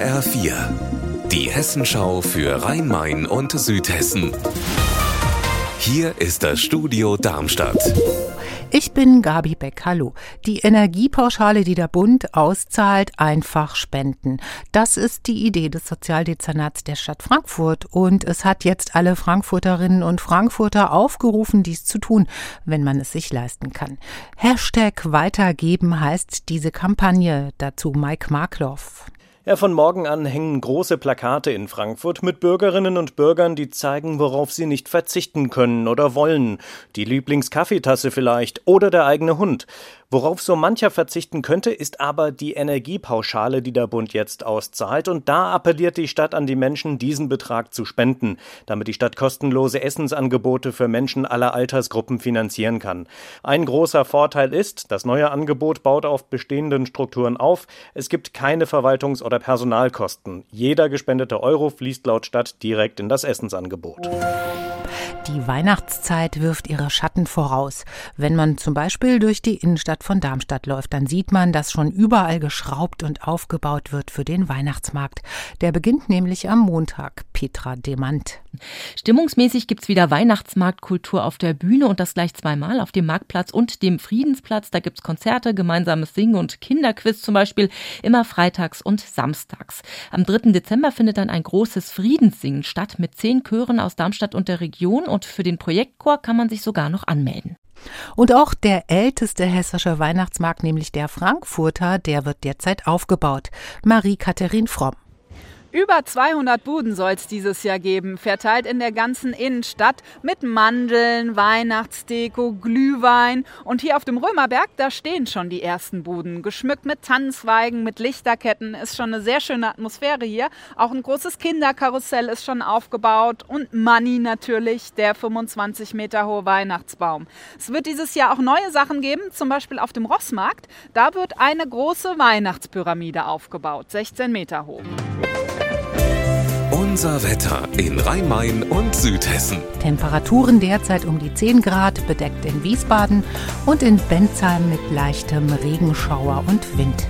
HR4, die Hessenschau für Rhein-Main und Südhessen. Hier ist das Studio Darmstadt. Ich bin Gabi Beck. Hallo. Die Energiepauschale, die der Bund auszahlt, einfach spenden. Das ist die Idee des Sozialdezernats der Stadt Frankfurt. Und es hat jetzt alle Frankfurterinnen und Frankfurter aufgerufen, dies zu tun, wenn man es sich leisten kann. Hashtag weitergeben heißt diese Kampagne. Dazu Mike Markloff. Ja, von morgen an hängen große Plakate in Frankfurt mit Bürgerinnen und Bürgern, die zeigen, worauf sie nicht verzichten können oder wollen. Die Lieblingskaffeetasse vielleicht oder der eigene Hund. Worauf so mancher verzichten könnte, ist aber die Energiepauschale, die der Bund jetzt auszahlt. Und da appelliert die Stadt an die Menschen, diesen Betrag zu spenden, damit die Stadt kostenlose Essensangebote für Menschen aller Altersgruppen finanzieren kann. Ein großer Vorteil ist, das neue Angebot baut auf bestehenden Strukturen auf. Es gibt keine Verwaltungs- oder Personalkosten. Jeder gespendete Euro fließt laut Stadt direkt in das Essensangebot. Die Weihnachtszeit wirft ihre Schatten voraus. Wenn man zum Beispiel durch die Innenstadt von Darmstadt läuft, dann sieht man, dass schon überall geschraubt und aufgebaut wird für den Weihnachtsmarkt. Der beginnt nämlich am Montag. Petra Demant. Stimmungsmäßig gibt's wieder Weihnachtsmarktkultur auf der Bühne und das gleich zweimal auf dem Marktplatz und dem Friedensplatz. Da gibt's Konzerte, gemeinsames Singen und Kinderquiz zum Beispiel, immer freitags und samstags. Am 3. Dezember findet dann ein großes Friedenssingen statt mit zehn Chören aus Darmstadt und der Region und für den Projektchor kann man sich sogar noch anmelden. Und auch der älteste hessische Weihnachtsmarkt, nämlich der Frankfurter, der wird derzeit aufgebaut. Marie-Katharin Fromm. Über 200 Buden soll es dieses Jahr geben, verteilt in der ganzen Innenstadt mit Mandeln, Weihnachtsdeko, Glühwein. Und hier auf dem Römerberg, da stehen schon die ersten Buden. Geschmückt mit Tannenzweigen, mit Lichterketten. Ist schon eine sehr schöne Atmosphäre hier. Auch ein großes Kinderkarussell ist schon aufgebaut. Und Money natürlich, der 25 Meter hohe Weihnachtsbaum. Es wird dieses Jahr auch neue Sachen geben, zum Beispiel auf dem Rossmarkt. Da wird eine große Weihnachtspyramide aufgebaut, 16 Meter hoch. Unser Wetter in Rhein-Main und Südhessen. Temperaturen derzeit um die 10 Grad, bedeckt in Wiesbaden und in Bensheim mit leichtem Regenschauer und Wind.